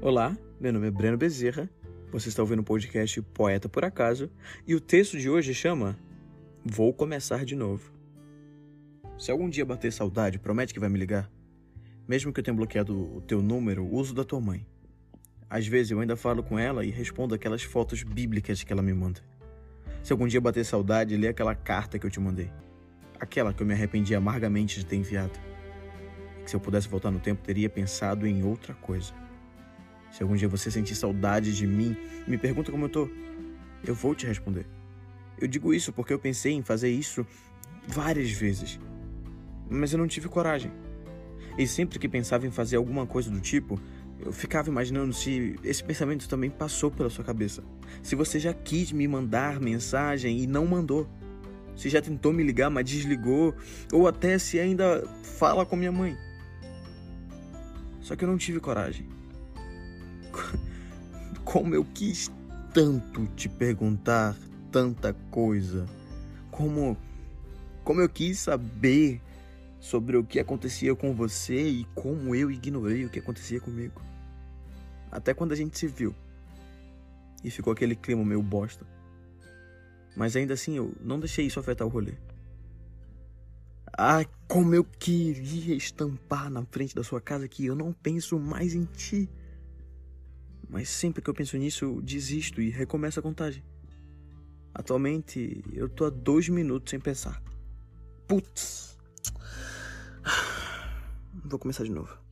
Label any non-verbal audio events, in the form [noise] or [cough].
Olá, meu nome é Breno Bezerra, você está ouvindo o podcast Poeta por Acaso e o texto de hoje chama Vou Começar de Novo. Se algum dia bater saudade, promete que vai me ligar? Mesmo que eu tenha bloqueado o teu número, uso da tua mãe. Às vezes eu ainda falo com ela e respondo aquelas fotos bíblicas que ela me manda. Se algum dia bater saudade, lê aquela carta que eu te mandei. Aquela que eu me arrependi amargamente de ter enviado. Que se eu pudesse voltar no tempo, teria pensado em outra coisa. Se algum dia você sentir saudade de mim, me pergunta como eu tô. Eu vou te responder. Eu digo isso porque eu pensei em fazer isso várias vezes. Mas eu não tive coragem. E sempre que pensava em fazer alguma coisa do tipo, eu ficava imaginando se esse pensamento também passou pela sua cabeça. Se você já quis me mandar mensagem e não mandou. Se já tentou me ligar, mas desligou. Ou até se ainda fala com minha mãe. Só que eu não tive coragem. [laughs] Como eu quis tanto te perguntar tanta coisa. Como como eu quis saber sobre o que acontecia com você e como eu ignorei o que acontecia comigo. Até quando a gente se viu. E ficou aquele clima meio bosta. Mas ainda assim eu não deixei isso afetar o rolê. Ai, como eu queria estampar na frente da sua casa que eu não penso mais em ti. Mas sempre que eu penso nisso, eu desisto e recomeço a contagem. Atualmente, eu tô a dois minutos sem pensar. Putz! Vou começar de novo.